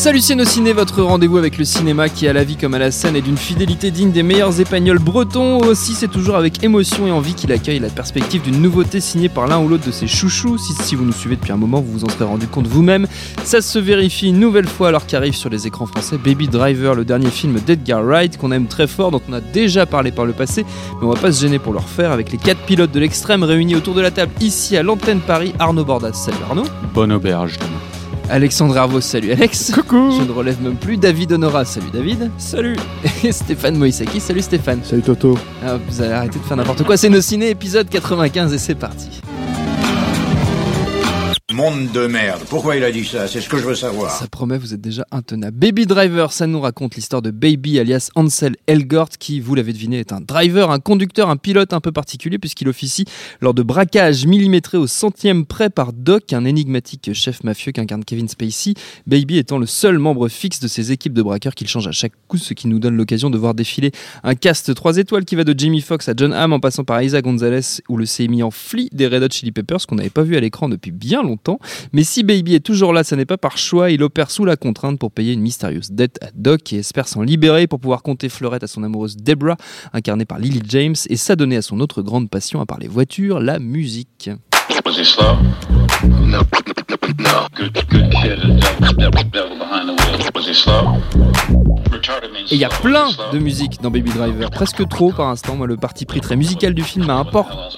Salut Ciné, votre rendez-vous avec le cinéma qui à la vie comme à la scène est d'une fidélité digne des meilleurs épagnols bretons. Aussi, c'est toujours avec émotion et envie qu'il accueille la perspective d'une nouveauté signée par l'un ou l'autre de ses chouchous. Si, si vous nous suivez depuis un moment, vous vous en serez rendu compte vous-même. Ça se vérifie une nouvelle fois alors qu'arrive sur les écrans français Baby Driver, le dernier film d'Edgar Wright qu'on aime très fort, dont on a déjà parlé par le passé, mais on va pas se gêner pour le refaire avec les quatre pilotes de l'extrême réunis autour de la table ici à l'antenne Paris. Arnaud Bordas, salut Arnaud. Bonne auberge, Thomas. Alexandre Hervaux, salut Alex. Coucou. Je ne relève même plus. David Honora, salut David. Salut. Et Stéphane Moïsaki, salut Stéphane. Salut Toto. Ah, vous allez arrêter de faire n'importe quoi. C'est nos ciné épisode 95 et c'est parti. Monde de merde. Pourquoi il a dit ça? C'est ce que je veux savoir. Ça promet, vous êtes déjà intenable. Baby Driver, ça nous raconte l'histoire de Baby alias Ansel Elgort qui, vous l'avez deviné, est un driver, un conducteur, un pilote un peu particulier puisqu'il officie lors de braquages millimétrés au centième près par Doc, un énigmatique chef mafieux qu'incarne Kevin Spacey. Baby étant le seul membre fixe de ses équipes de braqueurs qu'il change à chaque coup, ce qui nous donne l'occasion de voir défiler un cast 3 étoiles qui va de Jamie Foxx à John Hamm en passant par Isa Gonzalez ou le sémillant Flea des Red Hot Chili Peppers qu'on n'avait pas vu à l'écran depuis bien longtemps. Mais si Baby est toujours là, ce n'est pas par choix, il opère sous la contrainte pour payer une mystérieuse dette à Doc et espère s'en libérer pour pouvoir compter fleurette à son amoureuse Deborah, incarnée par Lily James, et s'adonner à son autre grande passion à part les voitures, la musique. Et il y a plein de musique dans Baby Driver, presque trop par instant. Moi, le parti pris très musical du film a un,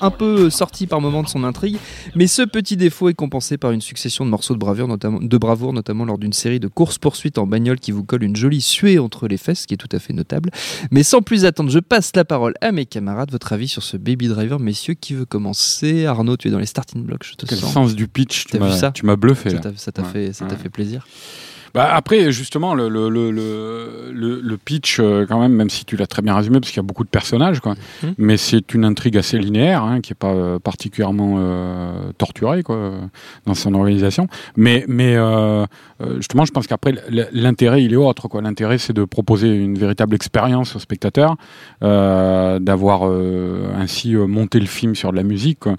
un peu sorti par moment de son intrigue, mais ce petit défaut est compensé par une succession de morceaux de bravoure, notamment, de bravoure, notamment lors d'une série de courses-poursuites en bagnole qui vous colle une jolie suée entre les fesses, ce qui est tout à fait notable. Mais sans plus attendre, je passe la parole à mes camarades. Votre avis sur ce Baby Driver, messieurs, qui veut commencer? Arnaud, tu es dans les starting blocks, je te Quel sens. sens du pitch tu m'as- ça Tu m'as bluffé Ça t'a- fait, ça Ouais. fait plaisir. Bah, après, justement, le, le, le, le, le- le pitch, euh, quand même, même si tu l'as très bien résumé, parce qu'il y a beaucoup de personnages, quoi. Mhm. Mais c'est une intrigue assez linéaire, hein, qui est pas euh, particulièrement euh, torturée, quoi, dans son organisation. Mais, mais euh, justement, je pense qu'après, l'intérêt, il est autre, quoi. L'intérêt, c'est de proposer une véritable expérience au spectateur, euh, d'avoir ainsi monté le film sur de la musique, quoi.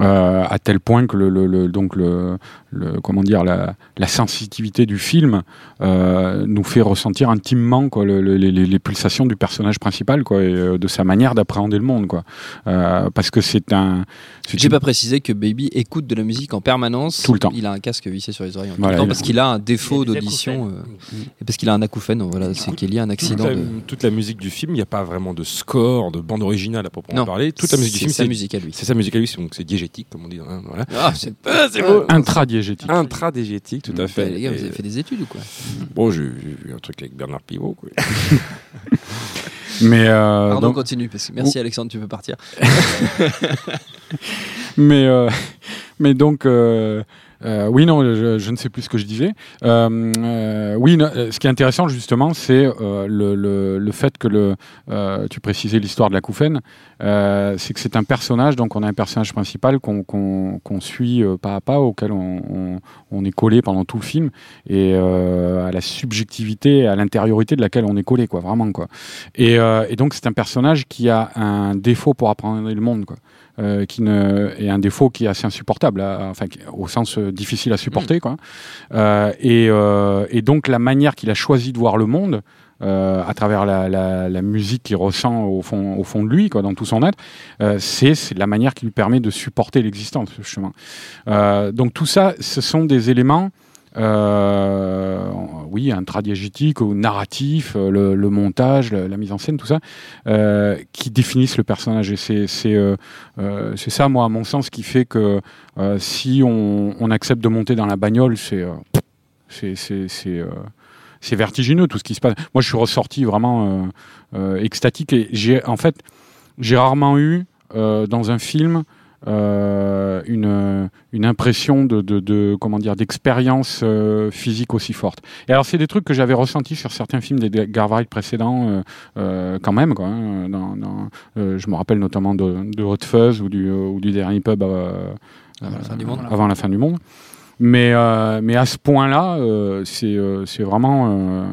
Euh, à tel point que le, le, le- donc le, le comment dire la, la sensitivité du film euh, nous fait ressentir intimement quoi le- le- les, les pulsations du personnage principal quoi et euh, de sa manière d'appréhender le monde quoi Euh, parce que c'est un J'ai une- pas précisé que Baby écoute de la musique en permanence. Tout le temps. Il a un casque vissé sur les oreilles en tout Voilà, le temps parce qu'il a un défaut d'audition. euh, et parce qu'il a un acouphène, voilà, c'est qu'il y a un toute accident. la, de- toute la musique du film, il n'y a pas vraiment de score, de bande originale à proprement Non, parler. Toute la musique du c'est film, sa c'est musique à lui. c'est sa musique à lui, c'est- donc c'est diégétique, comme on dit. hein, voilà. Ah, c'est c'est beau. intradiégétique Intradiégétique, tout à fait. les gars, vous avez fait des études ou quoi? Bon, j'ai vu un truc avec Bernard Pivot. Quoi. mais euh, Pardon, donc- continue. Parce que merci Alexandre, tu peux partir. mais euh, mais donc euh, euh, oui non je, ne sais plus ce que je disais. Euh, euh, oui ce qui est intéressant justement c'est le, fait que tu précisais l'histoire de la Couffaine c'est que c'est un personnage donc on a un personnage principal qu'on suit pas à pas auquel on, est collé pendant tout le film et à la subjectivité à l'intériorité de laquelle on est collé quoi vraiment quoi. Et, et donc c'est un personnage qui a un défaut pour apprendre le monde quoi euh, qui ne est un défaut qui est assez insupportable, à- enfin au sens euh, difficile à supporter, quoi. Euh, et, euh, et donc la manière qu'il a choisi de voir le monde. euh, à travers la, la, la musique qu'il ressent au fond, au fond de lui, quoi, dans tout son être, euh, c'est c'est la manière qui lui permet de supporter l'existence, justement. Euh, donc tout ça, ce sont des éléments euh, oui, intradiégétique ou narratif, euh, le, montage, la mise en scène, tout ça, euh, qui définissent le personnage. Et c'est ça, moi, à mon sens, qui fait que si on, accepte de monter dans la bagnole, c'est vertigineux tout ce qui se passe. Moi, je suis ressorti vraiment extatique et en fait j'ai rarement eu dans un film euh, une, une impression de, de, de comment dire d'expérience euh, physique aussi forte. Et alors c'est des trucs que j'avais ressentis sur certains films des Garvard précédents euh, quand même quoi. hein, dans, dans, je me rappelle notamment de, de Hot Fuzz ou du, ou du dernier pub Avant la fin du monde. avant la fin du monde. Mais, euh, mais à ce point-là, euh, c'est euh, vraiment,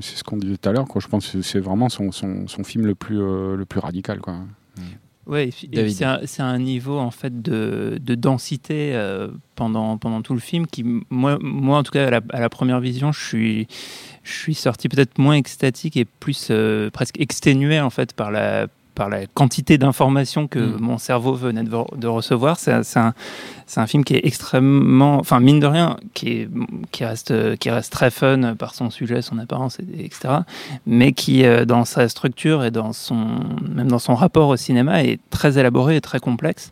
c'est ce qu'on disait tout à l'heure. Je pense que c'est vraiment son, son, son film le plus, le plus radical, quoi. David. c'est un, niveau en fait de, de densité euh, pendant, pendant tout le film qui, moi, moi en tout cas, à la, à la première vision, je suis, je suis sorti peut-être moins extatique et plus euh, presque exténué en fait par la, par la quantité d'informations que Mm. mon cerveau venait de, vo- de recevoir. C'est un, un, film qui est extrêmement, enfin mine de rien, qui, est, qui, reste, qui reste très fun par son sujet, son apparence, et- etc. Mais qui, euh, dans sa structure et dans son, même dans son rapport au cinéma, est très élaboré et très complexe.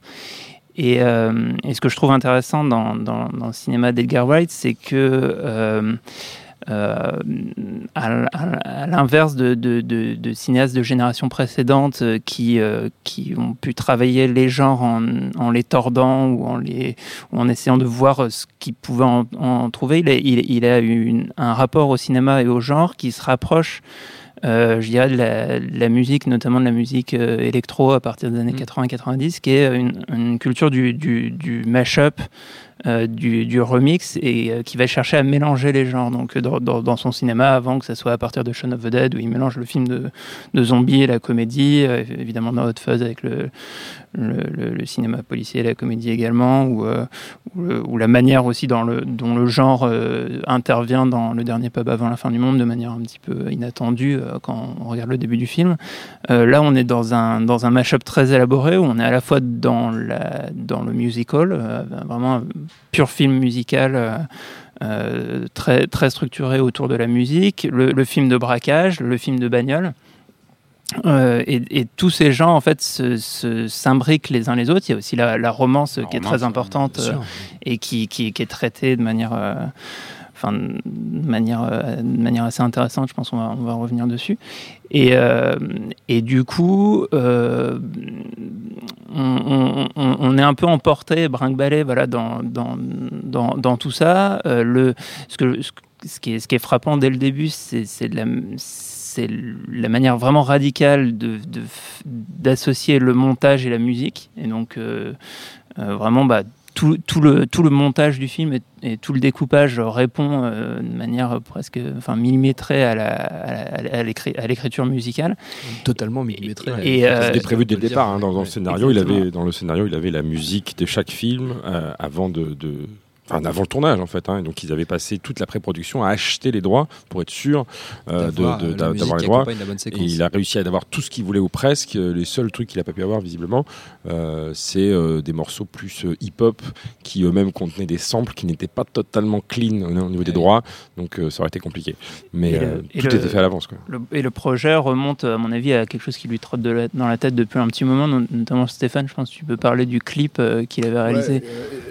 Et, euh, et ce que je trouve intéressant dans, dans, dans le cinéma d'Edgar Wright, c'est que euh, à, l- à- l'inverse de, de, de- de cinéastes de génération précédente euh, qui, euh, qui ont pu travailler les genres en, en les tordant ou en, les, ou en essayant de voir euh, ce qu'ils pouvaient en, en trouver, il a, il, il a eu une- un rapport au cinéma et au genre qui se rapproche euh, je dirais de la, de la musique, notamment de la musique euh, électro à partir des années Mm. 80-90, qui est une, une culture du, du, du mash-up, euh, du, remix, et euh, qui va chercher à mélanger les genres. Donc euh, dans, son cinéma, avant que ça soit à partir de Shaun of the Dead, où il mélange le film de, zombies et la comédie, évidemment dans Hot Fuzz avec le, cinéma policier et la comédie également, ou, la manière aussi dans le, dont le genre intervient dans le dernier pub avant la fin du monde de manière un petit peu inattendue quand on regarde le début du film. Là, on est dans un, dans un mash-up très élaboré où on est à la fois dans, la, dans le musical, vraiment pur film musical. euh, euh, très, très structuré autour de la musique, le, le film de braquage, le film de bagnole. Euh, et, et tous ces gens en fait s'imbriquent les uns les autres. Il y a aussi la, la romance La qui est très importante euh, et qui, qui, qui est traitée de manière, enfin, de manière, euh, de manière assez intéressante. Je pense qu'on va, on va revenir dessus. Et, euh, du coup, euh, on, est un peu emporté, brinque-ballé, voilà, dans, tout ça. Ce, qui est, frappant dès le début, c'est la, manière vraiment radicale d'associer le montage et la musique. Et donc, vraiment, bah, tout, tout, le, tout le montage du film et, et tout le découpage répond euh, de manière presque enfin, millimétrée à, la, à, à l'écri- à l'écriture musicale. Totalement millimétré. Et, euh, C'était prévu dès le départ. hein, dans, dans le scénario, il avait, dans le scénario, il avait la musique de chaque film euh, avant de, de- enfin, avant le tournage en fait. hein. Donc ils avaient passé toute la pré-production à acheter les droits pour être sûr euh, D'avoir, de- les droits. accompagne la bonne Et séquence. il a réussi à avoir tout ce qu'il voulait ou presque. Euh, Les seuls trucs qu'il n'a pas pu avoir visiblement, euh, c'est euh, des morceaux plus euh, hip-hop qui eux-mêmes contenaient des samples qui n'étaient pas totalement clean au, au niveau des droits. Donc euh, ça aurait été compliqué. Mais euh, tout le- était fait à l'avance. et le projet remonte, à mon avis, à quelque chose qui lui trotte de la- dans la tête depuis un petit moment, not- notamment Stéphane, je pense que tu peux parler du clip euh, qu'il avait réalisé. Ouais, euh,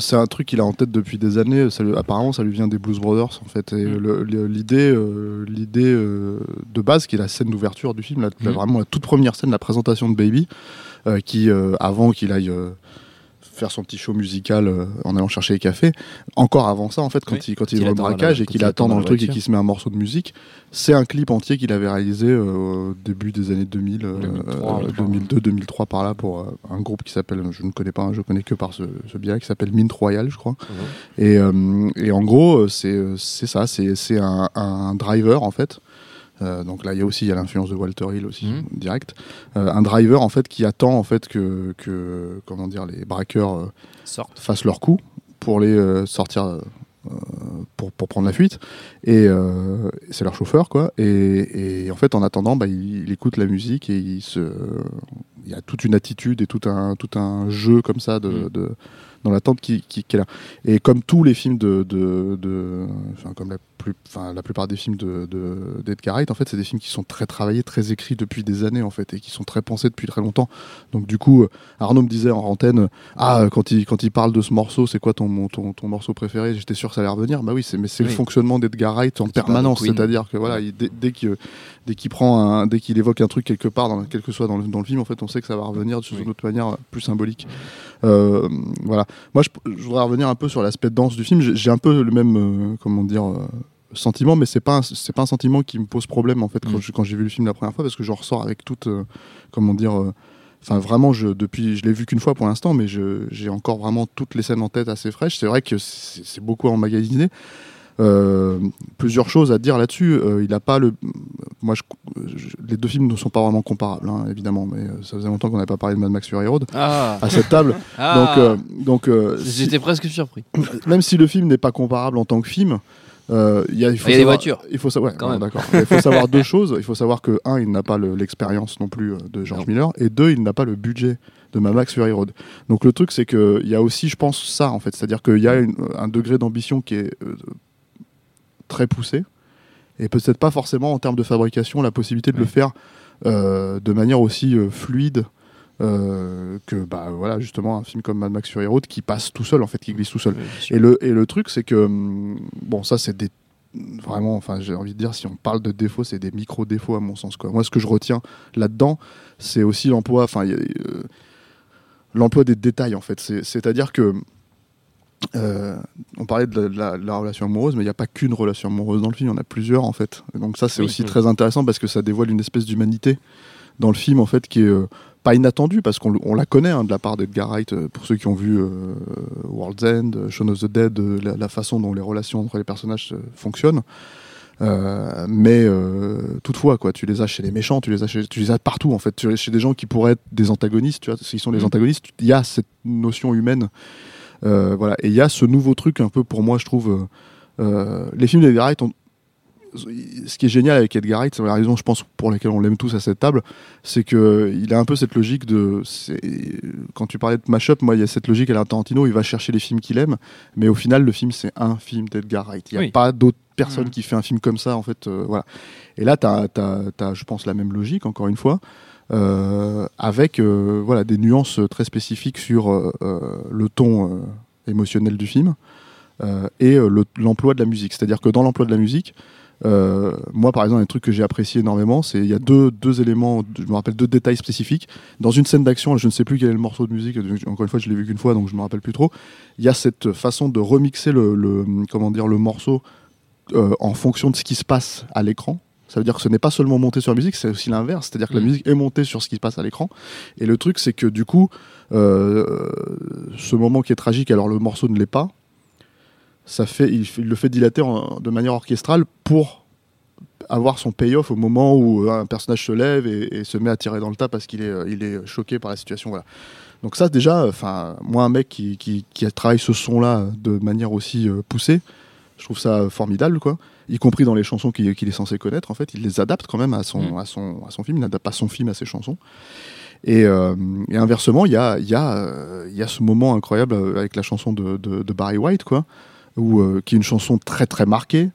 c'est un truc qu'il a en tête depuis des années. Ça apparemment, ça lui vient des Blues Brothers, en fait. Et Mm. l'idée, euh, l'idée euh, de base, qui est la scène d'ouverture du film, Mm. vraiment la toute première scène, la présentation de Baby, euh, qui, avant qu'il aille faire son petit show musical euh, en allant chercher les cafés, encore avant ça, en fait, quand Oui. il, quand il Qu'il est dans le braquage et qu'il il attend dans le truc et qu'il se met un morceau de musique, c'est un clip entier qu'il avait réalisé euh, au début des années 2000, euh, 2003, euh, 2002, 2003 par là pour euh, un groupe qui s'appelle, je ne connais pas, hein, je connais que par ce, ce biais qui s'appelle Mint Royal, je crois. Et, euh, et en gros, euh, c'est euh, c'est ça, c'est c'est un, un driver en fait. Euh, donc là, il y a aussi il y a l'influence de Walter Hill aussi Mhm. direct. Euh, un driver en fait qui attend en fait que, que comment dire les braqueurs euh, fassent leur coup pour les sortir pour, pour prendre la fuite. Et c'est leur chauffeur quoi. Et, et en fait en attendant bah, il, il écoute la musique et il se il y a toute une attitude et tout un tout un jeu comme ça de, de- dans l'attente qui, qui, qui est là. Et comme tous les films de, de, de enfin comme la plus enfin la plupart des films de de- d'Edgar Wright en fait c'est des films qui sont très travaillés très écrits depuis des années en fait et qui sont très pensés depuis très longtemps. Donc du coup Arnaud me disait en antenne ah quand il quand il parle de ce morceau c'est quoi ton, ton ton morceau préféré? J'étais sûr que ça allait revenir. Bah oui c'est mais c'est Oui. le fonctionnement d'Edgar Wright en de permanence. C'est-à-dire que voilà il- dès, dès qu'il dès qu'il prend un, dès qu'il évoque un truc quelque part dans quel que soit dans le, dans le film en fait on sait que ça va revenir sous Oui. autre manière euh, plus symbolique. Euh, voilà. Moi je, je voudrais revenir un peu sur l'aspect danse du film. J'ai j'ai un peu le même euh, comment dire euh, sentiment mais c'est pas c'est pas un sentiment qui me pose problème en fait quand Mm. je- quand j'ai vu le film la première fois parce que j'en ressors avec toute euh, comment dire euh, Enfin, vraiment, je, depuis, je l'ai vu qu'une fois pour l'instant, mais je- j'ai encore vraiment toutes les scènes en tête assez fraîches. C'est vrai que c'est beaucoup emmagasiné. Euh, plusieurs choses à dire là-dessus. Euh, il n'a pas le, moi, je, je- les deux films ne sont pas vraiment comparables, hein, évidemment, mais ça faisait longtemps qu'on n'avait pas parlé de Mad Max Fury Road Ah, à cette table. Ah. Donc, euh, donc si- j'étais presque surpris. même si le film n'est pas comparable en tant que film, euh, il y a, il faut Il y a des savoir- voitures. Il faut savoir, Quand ouais, même. d'accord. Il faut savoir deux choses. Il faut savoir que un, il n'a pas le- l'expérience non plus euh, de George Non. Miller, et deux, il n'a pas le budget de Mad Max Fury Road. Donc le truc, c'est que il y a aussi, je pense, ça en fait, c'est-à-dire qu'il y a une- un degré d'ambition qui est euh, très poussé, et peut-être pas forcément en termes de fabrication la possibilité de le faire euh, de manière aussi euh, fluide. Euh, que bah voilà justement un film comme Mad Max Fury Road qui passe tout seul en fait qui glisse tout seul et le, et le truc, c'est que, hum, bon, ça, c'est des. Vraiment, enfin, j'ai envie de dire, si on parle de défauts, c'est des micro-défauts à mon sens. Quoi. Moi, ce que je retiens là-dedans, c'est aussi l'emploi, enfin, euh, l'emploi des détails, en fait. C'est- C'est-à-dire que. euh, on parlait de la, de la- de la relation amoureuse, mais il n'y a pas qu'une relation amoureuse dans le film, il y en a plusieurs en fait. Et donc ça c'est Oui. aussi très intéressant parce que ça dévoile une espèce d'humanité dans le film en fait qui est euh, pas inattendue parce qu'on on la connaît hein, de la part d'Edgar Wright euh, pour ceux qui ont vu euh, World's End, euh, Shaun of the Dead, la, la façon dont les relations entre les personnages fonctionnent. Euh, mais euh, toutefois, quoi, tu les as chez les méchants, tu les as, chez, tu les as partout en fait. Tu les chez des gens qui pourraient être des antagonistes, tu vois, s'ils sont des Mhm. antagonistes, il y a cette notion humaine. Voilà, et il y a ce nouveau truc un peu pour moi, je trouve. les films d'Edgar Wright ont, ce qui est génial avec Edgar Wright, c'est la raison, je pense, pour laquelle on l'aime tous à cette table, c'est que il a un peu cette logique de. Quand tu parlais de mashup, moi, il y a cette logique à la Tarantino, il va chercher les films qu'il aime, mais au final, le film, c'est un film d'Edgar Wright. Il n'y a Oui. pas d'autre personne Mhm. qui fait un film comme ça, en fait. euh, voilà. Et là, tu as, je pense, la même logique, encore une fois. euh, avec euh, voilà des nuances très spécifiques sur le ton émotionnel du film et le- l'emploi de la musique. C'est-à-dire que dans l'emploi de la musique, euh, moi, par exemple, un truc que j'ai apprécié énormément, c'est il y a deux, deux éléments, je me rappelle deux détails spécifiques. Dans une scène d'action, je ne sais plus quel est le morceau de musique. Encore une fois, je l'ai vu qu'une fois, donc je me rappelle plus trop. Il y a cette façon de remixer le, le- comment dire le morceau euh, en fonction de ce qui se passe à l'écran. Ça veut dire que ce n'est pas seulement monté sur la musique, c'est aussi l'inverse. C'est-à-dire que la Mhm. musique est montée sur ce qui se passe à l'écran. Et le truc, c'est que du coup, euh, ce moment qui est tragique, alors le morceau ne l'est pas, ça fait, il, le fait dilater en- de manière orchestrale pour avoir son payoff au moment où euh, un personnage se lève et, et se met à tirer dans le tas parce qu'il est, euh, il est choqué par la situation. Voilà. Donc ça déjà, enfin moi un mec qui, qui, qui travaille ce son-là de manière aussi euh, poussée, je trouve ça formidable quoi. Y compris dans les chansons qu'il est censé connaître en fait, il les adapte quand même à son, Mm. à son, à son film, il n'adapte pas son film à ses chansons. Et, euh, et inversement, il y a, il y, a, il y a ce moment incroyable avec la chanson de, de, de Barry White, quoi, où, euh, qui est une chanson très très marquée,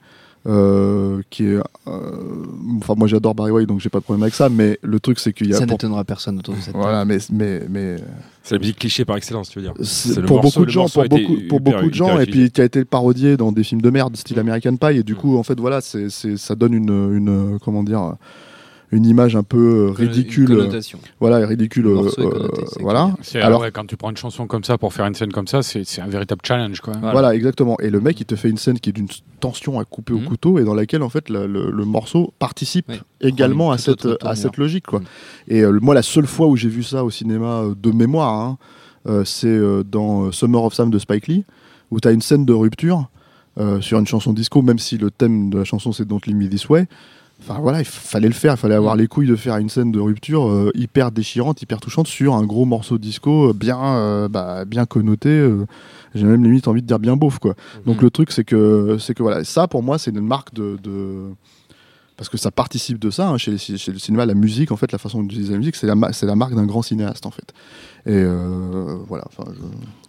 euh, qui est, euh, enfin moi j'adore Barry White, donc j'ai pas de problème avec ça, mais le truc c'est qu'il y a Ça pour, n'étonnera personne autour de cette voilà, mais mais mais C'est la musique cliché par excellence, tu veux dire. c'est- C'est le pour morceau- beaucoup de gens, pour beaucoup, pour hyper- beaucoup de gens, et puis qui a été parodié dans des films de merde, style Mm. American Pie, et du Mm. coup, en fait, voilà, c'est, c'est, ça donne une, une, comment dire, une image un peu euh, ridicule, Une euh, connotation. voilà, ridicule, euh, connoté, c'est voilà. Alors- ouais, quand tu prends une chanson comme ça pour faire une scène comme ça, c'est un véritable challenge. Quoi. Voilà. exactement. Et le mec, il te fait une scène qui est d'une tension à couper au Mhm. couteau et dans laquelle, en fait, le, le- le morceau participe Oui. également à cette, à cette logique, quoi. Mhm. Et euh, moi, la seule fois où j'ai vu ça au cinéma euh, de mémoire, hein, euh, c'est euh, dans Summer of Sam de Spike Lee, où tu as une scène de rupture euh, sur une chanson disco, même si le thème de la chanson c'est Don't Leave Me This Way. Enfin voilà, il fallait le faire, il fallait avoir les couilles de faire une scène de rupture euh, hyper déchirante, hyper touchante sur un gros morceau disco euh, bien, euh, bah, bien connoté. euh, J'ai même limite envie de dire bien beauf quoi. Donc Mhm. le truc c'est que c'est que voilà, ça pour moi c'est une marque de, de- parce que ça participe de ça hein, chez, les- chez le cinéma, la musique en fait, la façon d'utiliser la musique, c'est la, ma- c'est la marque d'un grand cinéaste en fait. Et euh, voilà, enfin je-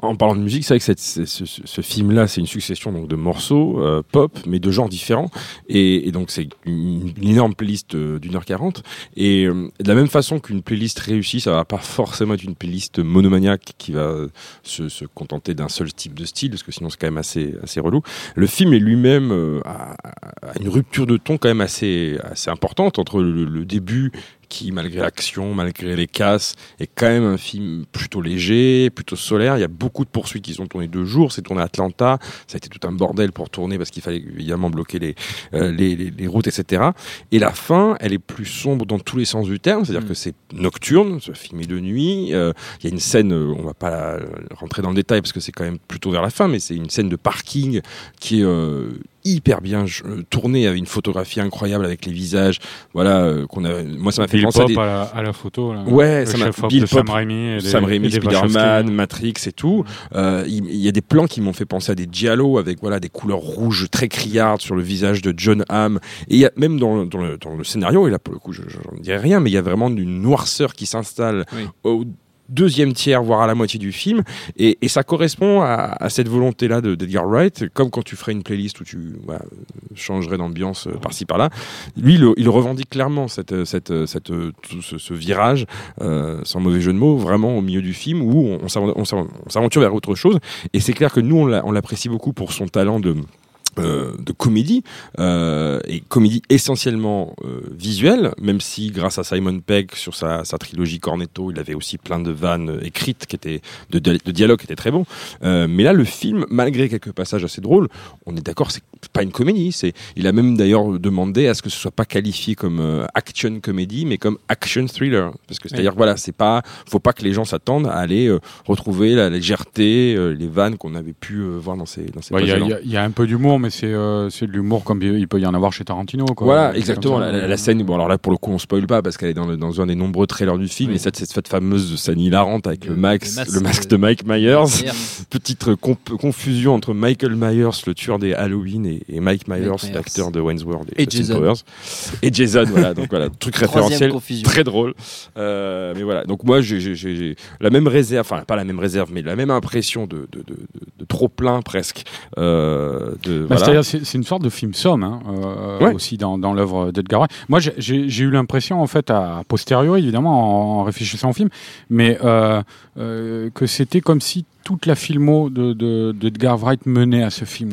En parlant de musique, c'est vrai que ce, film-là, c'est une succession donc, de morceaux euh, pop, mais de genres différents. Et, donc, c'est une, énorme playlist euh, d'une heure quarante. Et euh, de la même façon qu'une playlist réussie, ça va pas forcément être une playlist monomaniaque qui va se, contenter d'un seul type de style, parce que sinon, c'est quand même assez, relou. Le film est lui-même a une rupture de ton quand même assez, assez importante entre le, le début qui, malgré l'action, malgré les casses, est quand même un film plutôt léger, plutôt solaire. Il y a beaucoup de poursuites qui sont tournées deux jours. C'est tourné à Atlanta. Ça a été tout un bordel pour tourner parce qu'il fallait évidemment bloquer les, euh, les, les- les routes, etc. Et la fin, elle est plus sombre dans tous les sens du terme. C'est-à-dire Mm. que c'est nocturne. Ce film est de nuit. Euh, Il y a une scène, euh, on va pas rentrer dans le détail parce que c'est quand même plutôt vers la fin, mais c'est une scène de parking qui est hyper bien euh, tourné, avec une photographie incroyable avec les visages. Voilà, euh, qu'on a. Moi, ça m'a fait Bill penser à Pop des. à, la, à la photo. Là. Ouais, Le ça m'a- Bill Pop, Sam Raimi. Et Sam Raimi, Spider-Man. Matrix et tout. Euh, il y, a des plans qui m'ont fait penser à des giallo avec voilà des couleurs rouges très criardes sur le visage de John Hamm. Et y a même dans, dans, le, dans le scénario, et là pour le coup, je j'en dirai rien, mais il y a vraiment une noirceur qui s'installe Oui. au deuxième tiers, voire à la moitié du film. Et, ça correspond à, cette volonté-là de- d'Edgar Wright, comme quand tu ferais une playlist où tu changerais d'ambiance euh, par-ci par-là. Lui, il, revendique clairement cette, cette, cette, tout ce, virage, euh, sans mauvais jeu de mots, vraiment au milieu du film où on, on s'aven- on s'aven- on s'aventure vers autre chose. Et c'est clair que nous, on l'apprécie beaucoup pour son talent de euh, de comédie euh, et comédie essentiellement euh, visuelle même si grâce à Simon Pegg sur sa, sa trilogie Cornetto il avait aussi plein de vannes écrites qui étaient de, de dialogues qui étaient très bons. Mais là le film malgré quelques passages assez drôles on est d'accord c'est pas une comédie. C'est il a même d'ailleurs demandé à ce que ce soit pas qualifié comme action comédie mais comme action thriller. Parce que c'est à dire voilà c'est pas faut pas que les gens s'attendent à aller retrouver la légèreté les vannes qu'on avait pu voir dans ces dans ces Ouais, Il y, y a un peu d'humour, mais c'est euh, c'est de l'humour comme il peut y en avoir chez Tarantino. Quoi. Voilà, exactement. La, ça. la- la scène, bon, alors là, pour le coup, on spoil pas parce qu'elle est dans, le- dans un des nombreux trailers du film. Oui. Et cette, cette, cette fameuse scène hilarante avec le, Le- Max, le masque le masque de- de Mike Myers. Petite euh, comp- confusion entre Michael Myers, le tueur des Halloween, et, et Mike Myers, l'acteur de Wayne's World Et Jason. Powers. Et Jason, voilà. Donc voilà, truc référentiel. confusion. Très drôle. Euh, mais voilà. Donc moi, j'ai- la même réserve, enfin, pas la même réserve, mais la même impression de, de, de, de- de trop plein presque. Euh, de, voilà. C'est-à-dire, c'est une sorte de film somme hein, euh, Ouais. aussi dans, dans l'œuvre d'Edgar Wright. Moi, j'ai- eu l'impression, en fait, à posteriori, évidemment, en, en réfléchissant au film, mais euh, euh, que c'était comme si toute la filmo de, de, d'Edgar Wright menait à ce film.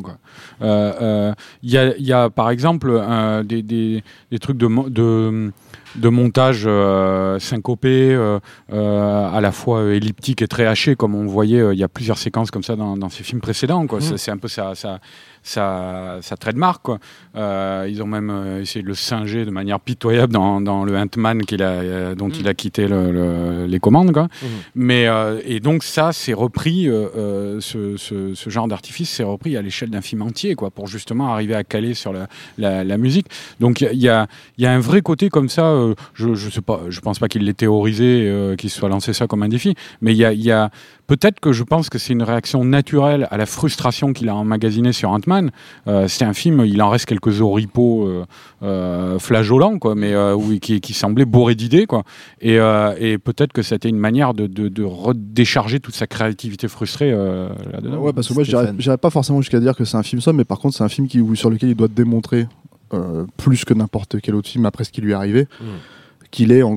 Il y, a, il y a, par exemple, des, des, des trucs de, de montage euh, syncopé, euh, euh, à la fois elliptique et très haché, comme on voyait, il y a plusieurs séquences comme ça dans, dans ces films précédents. quoi. C'est- C'est un peu ça. ça sa, sa trademark. Quoi. Ils ont même essayé de le singer de manière pitoyable dans, dans le Ant-Man qu'il a, euh, dont il a quitté le- le- les commandes. Quoi. Mais, euh, et donc ça, c'est repris, ce, ce- ce genre d'artifice, c'est repris à l'échelle d'un film entier, quoi, pour justement arriver à caler sur la, la, la musique. Donc il y a- y, a, y a un vrai côté comme ça, euh, je, je sais pas, je pense pas qu'il l'ait théorisé, euh, qu'il soit lancé ça comme un défi, mais il y a, il y a peut-être que je pense que c'est une réaction naturelle à la frustration qu'il a emmagasinée sur Ant-Man. Euh, c'est un film, il en reste quelques oripeaux euh, euh, flageolants, quoi, mais euh, oui, qui, qui semblaient bourrés d'idées, quoi. Et, euh, et peut-être que c'était une manière de, de, de redécharger toute sa créativité frustrée euh, là-dedans. Ouais, parce que moi, j'irais pas forcément jusqu'à dire que c'est un film somme, mais par contre, c'est un film qui, sur lequel il doit démontrer, euh, plus que n'importe quel autre film après ce qui lui est arrivé, Mm. qu'il est euh,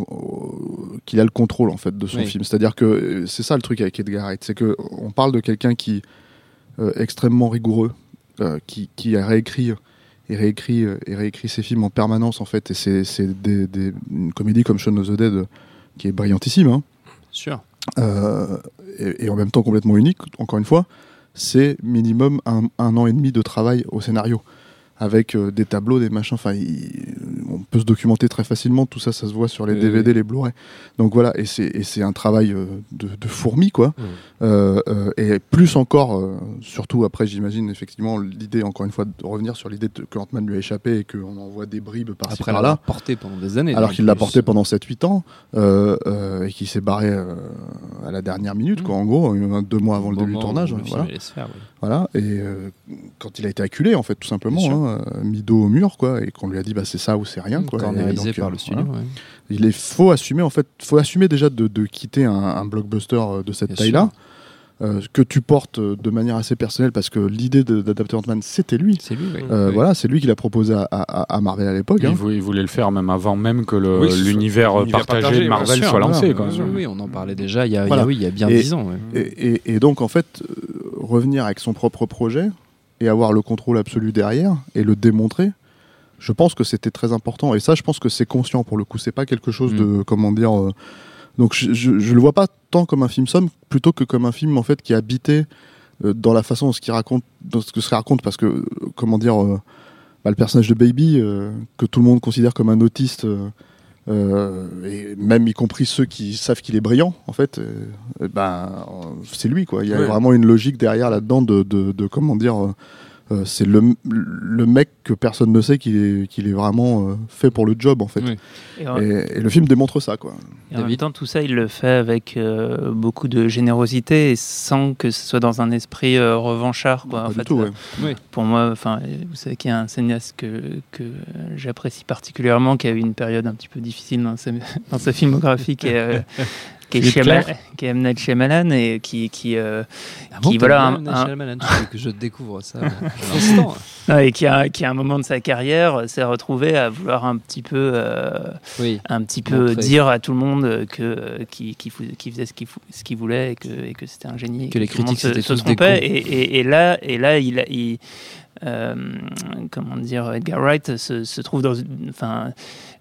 qu'il a le contrôle en fait de son Oui. film. C'est-à-dire que euh, c'est ça le truc avec Edgar Wright, c'est que on parle de quelqu'un qui euh, extrêmement rigoureux, qui, qui a réécrit et réécrit et réécrit ses films en permanence en fait. Et c'est une comédie comme Shaun of the Dead qui est brillantissime. Hein. Sûr. Euh, et, et en même temps complètement unique, encore une fois, c'est minimum un, un an et demi de travail au scénario, avec euh, des tableaux, des machins. Enfin, il- on peut se documenter très facilement. Tout ça, ça se voit sur les Oui, DVD, les Blu-ray. Donc voilà, et c'est un travail euh, de, de fourmi, quoi. Mhm. Euh, et plus encore, surtout après, j'imagine effectivement l'idée, encore une fois, de revenir sur l'idée que Ant-Man lui a échappé et qu'on en voit des bribes par-ci Après par-là l'avoir porté pendant des années. alors qu'il l'a porté pendant 7-8 ans et qu'il s'est barré à la dernière minute, quoi, en gros, deux mois avant le début du tournage. film Voilà. faire, oui. Voilà. Et euh, quand il a été acculé, en fait, tout simplement, hein, mis dos au mur, quoi, et qu'on lui a dit, bah, c'est ça ou c'est rien, quoi. Et donc, par euh, le studio. voilà. ouais. Il est faut assumer, en fait, faut assumer déjà de, de quitter un, un blockbuster euh, de cette taille-là. Euh, que tu portes euh, de manière assez personnelle parce que l'idée d'adapter Ant-Man c'était lui C'est lui, oui. Euh, Oui. voilà c'est lui qui l'a proposé à, à- à Marvel à l'époque Il, hein. voulait, il voulait le faire même avant même que Oui, l'univers partagé, partagé, de Marvel sûr, soit lancé. voilà, quoi. Oui, oui, on en parlait déjà il y a, Voilà. il y bien 10 ans. ouais. Et, et- et donc, en fait, revenir avec son propre projet et avoir le contrôle absolu derrière et le démontrer, je pense que c'était très important. Et ça, je pense que c'est conscient pour le coup. C'est pas quelque chose de, comment dire. euh, donc, je, je, je le vois pas tant comme un film somme, plutôt que comme un film en fait qui est habité euh, dans la façon dont ce qu'il raconte, dans ce que se raconte, parce que euh, comment dire. euh, bah, le personnage de Baby, que tout le monde considère comme un autiste, et même y compris ceux qui savent qu'il est brillant, en fait, euh, ben, c'est lui, quoi. Il y a Ouais. vraiment une logique derrière là-dedans de, de, de, comment dire, euh, c'est le, le mec que personne ne sait qu'il est, qu'il est vraiment euh, fait pour le job en fait. Oui. Et en- Et, et le film démontre ça quoi. Et en même temps, tout ça, il le fait avec euh, beaucoup de générosité et sans que ce soit dans un esprit euh, revanchard. Quoi. Pas En du fait, tout, euh, ouais. Pour moi, enfin, vous savez qu'il y a un cinéaste que, que j'apprécie particulièrement, qui a eu une période un petit peu difficile dans sa, dans sa filmographie, qui est, euh, qui est, Philippe Shyama- Clair qui est M. Night Shyamalan et qui, qui, euh, Ah bon, qui, voilà, un- un- Shyamalan, que je découvre ça non, et qui, a, qui, à un moment de sa carrière, s'est retrouvé à vouloir un petit peu euh, Oui. un petit peu Montrer. dire à tout le monde que qui, qui, qui faisait ce qu'il ce qu'il voulait et que, et que c'était un génie et Que les tout le monde critiques, se, se cons. et, et, et là et là il, a- il euh, comment dire Edgar Wright se, se trouve dans une enfin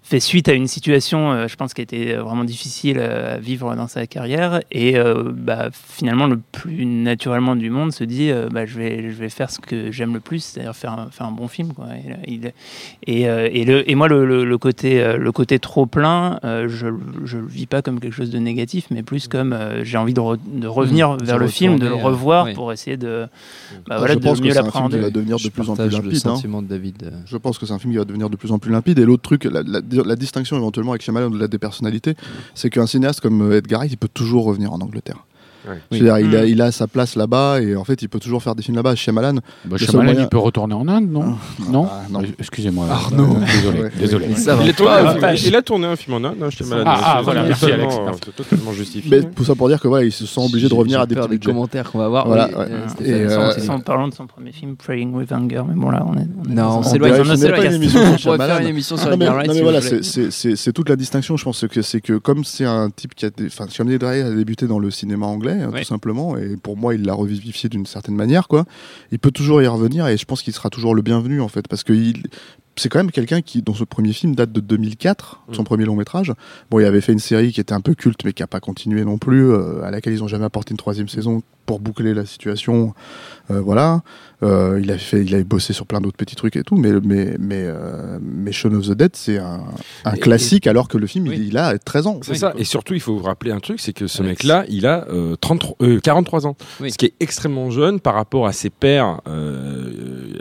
fait suite à une situation euh, je pense qui a été vraiment difficile euh, à vivre dans sa carrière et euh, bah, finalement le plus naturellement du monde se dit euh, bah, je vais je vais faire ce que j'aime le plus c'est-à-dire faire un, faire un bon film quoi et, et, euh, et, le, et moi, le, le- le côté, euh, le côté trop plein, euh, je je le vis pas comme quelque chose de négatif, mais plus comme euh, j'ai envie de, re- de revenir de vers le film, de le euh, revoir oui. pour essayer de, bah, Ah, voilà, je de pense que mieux c'est un film qui l'appréhender. va devenir de Je plus en plus limpide. hein. de David. euh. Je pense que c'est un film qui va devenir de plus en plus limpide. Et l'autre truc, la, la- la distinction éventuellement avec Shyamalan au-delà des personnalités, c'est qu'un cinéaste comme Edgar Wright, il peut toujours revenir en Angleterre. Ouais. C'est-à-dire, il, a, Mm. il a sa place là-bas et en fait, il peut toujours faire des films là-bas. Shyamalan, Bah, Shyamalan, moyen- il peut retourner en Inde, non Non Ah, non. Euh, Excusez-moi. Arnaud. Euh, Désolé. Ouais, désolé. Il, est tourné a tourné un film en Inde, hein, malade. Ah, ah, voilà, merci, Alex. euh, c'est totalement justifié. mais tout ça pour dire que voilà, il se sent obligé de revenir à des des commentaires qu'on va voir. Voilà, ouais. euh, euh, parlant de son premier film, Praying with Anger, mais bon là, on est. on est Non, dans on s'éloigne. on faire Shyamalan. une émission sur Non mais, Edgar Wright. non, mais si voilà, c'est- toute la distinction. Je pense que c'est que comme c'est un type qui a, enfin, Shyamalan a débuté dans le cinéma anglais, hein, tout simplement, et pour moi, il l'a revivifié d'une certaine manière, quoi. Il peut toujours y revenir, et je pense qu'il sera toujours le bienvenu, en fait, parce que il, c'est quand même quelqu'un qui, dont ce premier film date de 2004, son Mm. premier long métrage. Bon, il avait fait une série qui était un peu culte, mais qui a pas continué non plus, euh, à laquelle ils ont jamais apporté une troisième saison pour boucler la situation. Euh, voilà. Euh, il a fait, il avait bossé sur plein d'autres petits trucs et tout, mais mais mais euh, mais Shaun of the Dead, c'est un, un Et- classique, alors que le film Oui. il, il a 13 ans. C'est ça. Et surtout, il faut vous rappeler un truc, c'est que ce mec-là, il a euh, 33, euh, 43 ans. Oui. Ce qui est extrêmement jeune par rapport à ses pairs euh,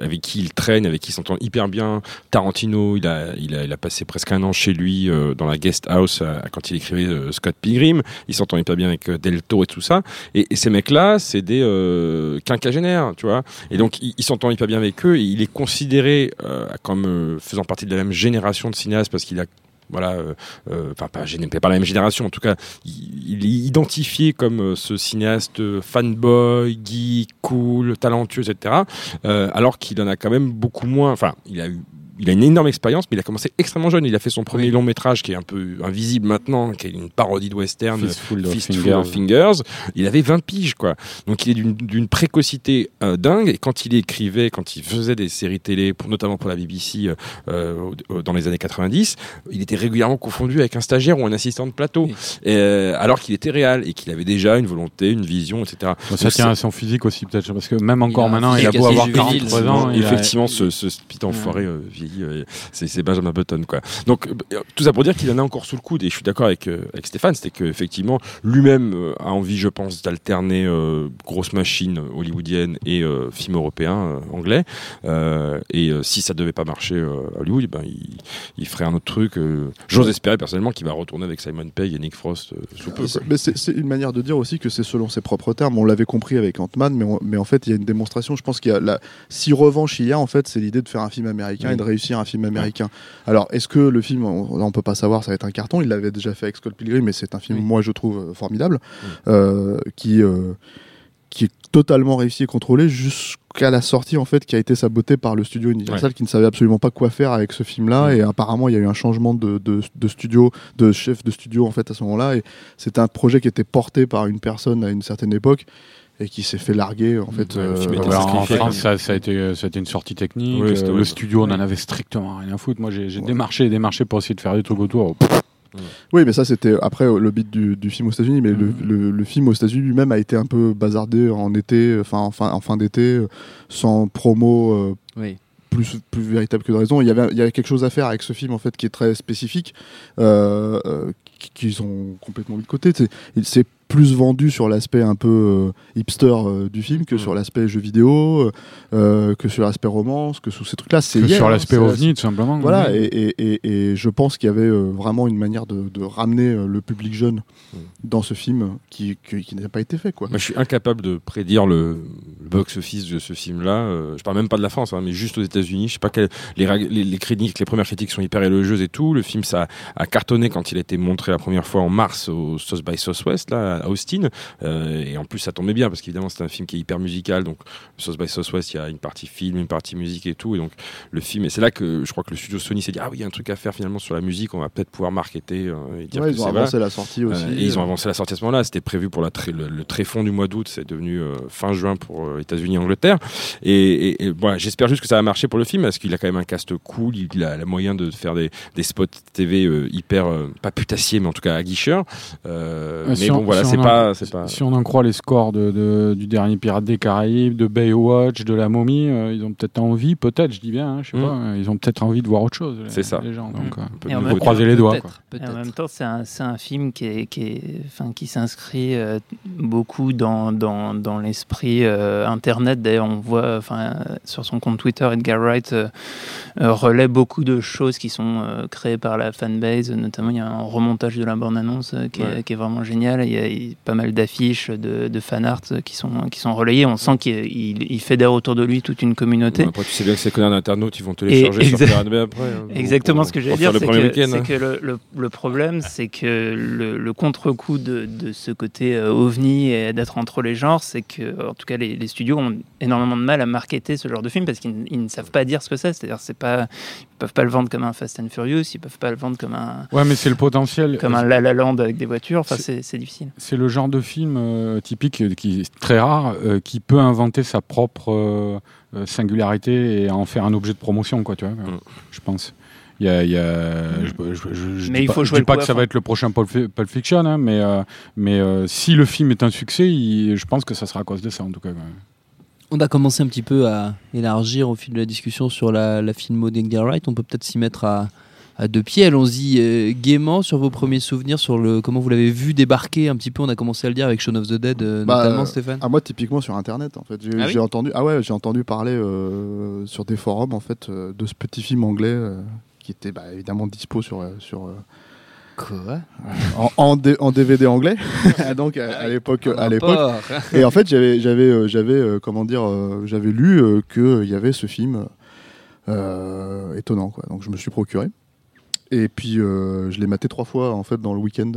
avec qui il traîne, avec qui il s'entend hyper bien. Tarantino, il a, il a, passé presque un an chez lui euh, dans la guest house euh, quand il écrivait euh, Scott Pilgrim. Il s'entend hyper bien avec Del Toro et tout ça. Et, ces mecs-là, c'est des quinquagénaires, tu vois. Et donc, il, il s'entend hyper bien avec eux. Et il est considéré comme faisant partie de la même génération de cinéastes parce qu'il a voilà, euh, euh, enfin pas, gêné- pas la même génération, en tout cas, il, il est identifié comme euh, ce cinéaste fanboy, geek, cool, talentueux, etc. alors qu'il en a quand même beaucoup moins. Enfin, il a eu. Il a une énorme expérience, mais il a commencé extrêmement jeune. Il a fait son premier long métrage qui est un peu invisible maintenant, qui est une parodie de western, Fistful of Fistful Fingers. of Fingers. Il avait 20 piges, quoi. Donc il est d'une- précocité euh, dingue. Et quand il écrivait, quand il faisait des séries télé, pour, notamment pour la BBC euh, euh, dans les années 90, il était régulièrement confondu avec un stagiaire ou un assistant de plateau. Oui. Et, euh, alors qu'il était réel et qu'il avait déjà une volonté, une vision, etc. Bon, ça Donc, tient à son physique aussi, peut-être, parce que même Il encore maintenant, il a beau avoir juvénile, 43 sinon, ans. il a- effectivement, ce, ce petit enfoiré euh, euh, c'est Benjamin Button, quoi. Donc, euh, tout ça pour dire qu'il en a encore sous le coude, et je suis d'accord avec, euh, avec Stéphane, c'était qu'effectivement, lui-même a envie, je pense, d'alterner grosse machine hollywoodienne et film européen, anglais. Et si ça devait pas marcher à Hollywood, ben, il, ferait un autre truc. J'ose espérer personnellement qu'il va retourner avec Simon Pegg et Nick Frost sous. C'est- une manière de dire aussi que c'est selon ses propres termes. On l'avait compris avec Ant-Man, mais, mais en fait, il y a une démonstration. Je pense qu'il y a la, si revanche il y a, en fait, c'est l'idée de faire un film américain et de réussir un film américain. Alors, est-ce que le film, on, on peut pas savoir, ça va être un carton. Il l'avait déjà fait avec Scott Pilgrim, mais c'est un film, Oui. moi, je trouve euh, formidable, euh, qui euh, qui est totalement réussi et contrôlé jusqu'à la sortie en fait qui a été sabotée par le studio Universal qui ne savait absolument pas quoi faire avec ce film là et apparemment il y a eu un changement de, de, de studio de chef de studio en fait à ce moment là et c'est un projet qui était porté par une personne à une certaine époque et qui s'est fait larguer en fait Ouais, le film euh, Voilà, en France, ça, ça a été, ça a été une sortie technique. Oui, Euh, le studio, on en Oui. avait strictement rien à foutre. Moi, j'ai Ouais. démarché démarché pour essayer de faire des trucs autour. Oui, mais ça c'était après euh, le beat du, du film aux États-Unis, mais le, le, le film aux États-Unis lui-même a été un peu bazardé en été, enfin en fin, en fin d'été, euh, sans promo euh, Oui. plus, plus véritable que de raison. Il y avait il y avait quelque chose à faire avec ce film en fait qui est très spécifique, euh, euh, qui- qu'ils ont complètement mis de côté. C'est plus vendu sur l'aspect un peu euh, hipster euh, du film que Mm. sur l'aspect jeu vidéo, euh, que sur l'aspect romance, que sur ces trucs-là. C'est Que hier, sur hein, l'aspect ovni, tout simplement. Voilà, Oui. et, et, et, et je pense qu'il y avait euh, vraiment une manière de, de ramener euh, le public jeune Mm. dans ce film qui, qui, qui n'a pas été fait. Quoi. Moi, je suis incapable de prédire le, le box-office de ce film-là. Euh, je parle même pas de la France, hein, mais juste aux États-Unis. Je sais pas quel, les, les, les critiques, les premières critiques sont hyper élogieuses et tout. Le film, ça a cartonné quand il a été montré la première fois en mars au South by Southwest, là, à Austin. Euh, et en plus, ça tombait bien parce qu'évidemment, c'est un film qui est hyper musical. Donc, South by Southwest, il y a une partie film, une partie musique et tout. Et donc, le film, et c'est là que je crois que le studio Sony s'est dit, ah oui, il y a un truc à faire finalement sur la musique. On va peut-être pouvoir marketer euh, et dire Ouais, que ils ont avancé la sortie aussi. Euh, et ils ont avancé la sortie à ce moment-là. C'était prévu pour la le, le tréfonds du mois d'août. C'est devenu euh, fin juin pour euh, États-Unis et Angleterre. Et, et- et voilà, j'espère juste que ça va marcher pour le film parce qu'il a quand même un cast cool. Il a la moyen de faire des, des spots TV euh, hyper euh, pas putassiers, mais en tout cas aguicheurs. Mais bon, on- voilà, c'est on pas, c'est pas. Si on en croit les scores de, de- du dernier Pirate des Caraïbes, de Baywatch, de La Momie, euh, ils ont peut-être envie, peut-être, je dis bien, hein, je sais Mm. pas, euh, ils ont peut-être envie de voir autre chose. C'est ça. Les gens, donc, euh, un peu Et de en faut même nouveauté. croiser les doigts. quoi. Peut-être, Et en même temps, c'est un, c'est un film qui, est, qui, est, enfin, qui s'inscrit euh, beaucoup dans, dans, dans l'esprit euh, Internet. D'ailleurs, on voit enfin, euh, sur son compte Twitter, Edgar Wright euh, euh, relaie beaucoup de choses qui sont euh, créées par la fanbase. Notamment, il y a un remontage de la bande-annonce euh, qui, est- Ouais. qui est vraiment génial. Il y a, il y a pas mal d'affiches, de, de fan art qui sont, qui sont relayées. On sent qu'il il, il fédère autour de lui toute une communauté. Après, tu sais bien que ces connards d'internautes, ils vont télécharger sur Pirate après. hein. Exactement Pour- ce que j'allais dire, le c'est que, hein. que le, le- le problème, c'est que le, le contre-coup de, de ce côté euh, ovni et d'être entre les genres, c'est que, en tout cas, les, les studios ont énormément de mal à marketer ce genre de film parce qu'ils ne savent pas dire ce que c'est. C'est-à-dire, c'est pas, peuvent pas le vendre comme un Fast and Furious, ils peuvent pas le vendre comme un, Ouais, mais c'est le potentiel. comme un La La Land avec des voitures. Enfin, C'est- difficile. C'est le genre de film euh, typique euh, qui est très rare, euh, qui peut inventer sa propre euh, singularité et en faire un objet de promotion, quoi, tu vois, Mm. je pense. Il y a, il y a- je, je- je- je Mais dis il pas, faut je jouer dis pas que ça va être le prochain Pulp, Fi- Pulp Fiction, hein, mais, euh, mais euh, si le film est un succès, il- je pense que ça sera à cause de ça, en tout cas. quoi. On a commencé un petit peu à élargir au fil de la discussion sur la, la filmo d'Edgar Wright. On peut peut-être s'y mettre à, à deux pieds. Allons-y euh, gaiement sur vos premiers souvenirs, sur le comment vous l'avez vu débarquer un petit peu. On a commencé à le dire avec Shaun of the Dead, euh, Bah, notamment euh, Stéphane. Ah, moi, typiquement sur Internet, en fait. J'ai Ah oui entendu, ah ouais, j'ai entendu parler euh, sur des forums, en fait, euh, de ce petit film anglais euh, qui était bah, évidemment dispo sur, euh, sur, euh, Quoi en, en, D- en DVD anglais. Donc à, à l'époque, à l'époque. Et en fait, j'avais, j'avais, euh, j'avais, euh, comment dire, euh, j'avais lu euh, que il y avait ce film euh, étonnant, quoi. Donc je me suis procuré. Et puis je l'ai maté trois fois en fait dans le week-end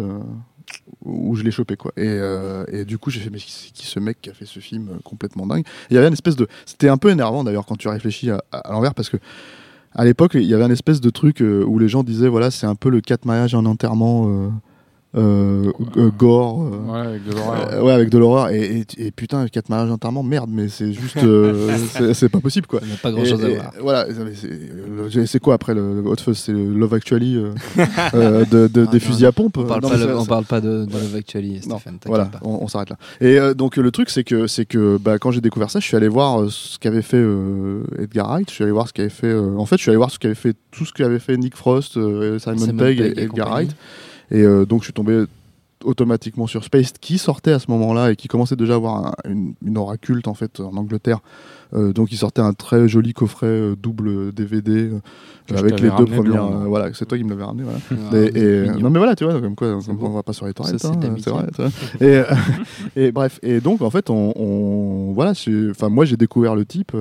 où je l'ai chopé quoi. Et, euh, et du coup j'ai fait mais c'est qui ce mec qui a fait ce film complètement dingue? Il y avait une espèce de, c'était un peu énervant d'ailleurs quand tu réfléchis à, à l'envers parce que à l'époque il y avait un espèce de truc euh, où les gens disaient voilà c'est un peu le quatre mariages en enterrement. Euh, euh, gore, euh, Ouais, avec de l'horreur. euh, ouais, avec de l'horreur. Et, et, et putain, quatre mariages d'enterrement, merde, mais c'est juste. euh, c'est- pas possible, quoi. Ça n'a pas grand-chose Et- à voir. Voilà, c'est quoi après le, le Hot Fuzz? C'est le Love Actually euh, euh, de, de- Ah, des non, fusils à pompe? On parle, Non, pas, le- on parle pas de, de Love Actually, Stéphane. voilà, pas. on, on s'arrête là. Et euh, donc le truc, c'est que, c'est que bah, quand j'ai découvert ça, je suis allé voir ce qu'avait fait euh, Edgar Wright. Je suis allé voir ce qu'avait fait. euh, en fait, je suis allé voir ce qu'avait fait tout ce qu'avait fait Nick Frost, euh, Simon, Simon Pegg et, et Edgar. Wright. Et euh, donc je suis tombé automatiquement sur Spaced qui sortait à ce moment-là et qui commençait déjà à avoir un- une, une aura culte en fait en Angleterre. Euh, donc il sortait un très joli coffret euh, double DVD euh, avec les deux premières. Voilà, c'est toi qui me l'avais ramené. Voilà. Ah, Et- et, non mais voilà, tu vois, comme quoi, on va pas sur les c'est hein, c'est vrai. et, et bref, et donc en fait, on, on- voilà, enfin moi j'ai découvert le type.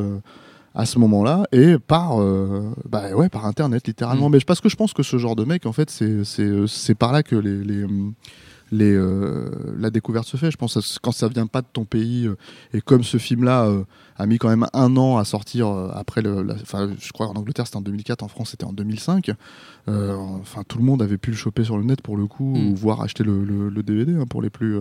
Euh, à ce moment-là et par euh, bah ouais par internet littéralement Mm. mais parce que je pense que ce genre de mec en fait c'est c'est euh, c'est par là que les les hum, les, euh, la découverte se fait. Je pense que quand ça vient pas de ton pays euh, et comme ce film-là euh, a mis quand même un an à sortir euh, après le, la- je crois en Angleterre c'était en 2004, en France c'était en 2005. Euh, enfin tout le monde avait pu le choper sur le net pour le coup Mm. ou voire acheter le, le- le DVD hein, pour les plus